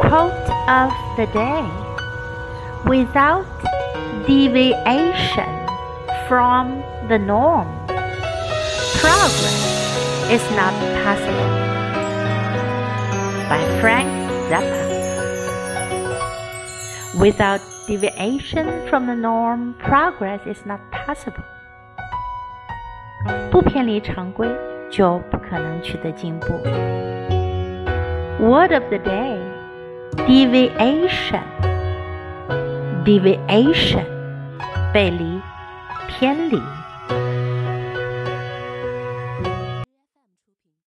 Quote of the day Without deviation from the norm, progress is not possible. By Frank Zappa. Without deviation from the norm, progress is not possible. 不偏离常规，就不可能取得进步。Word of the day Deviation deviation 背离偏离。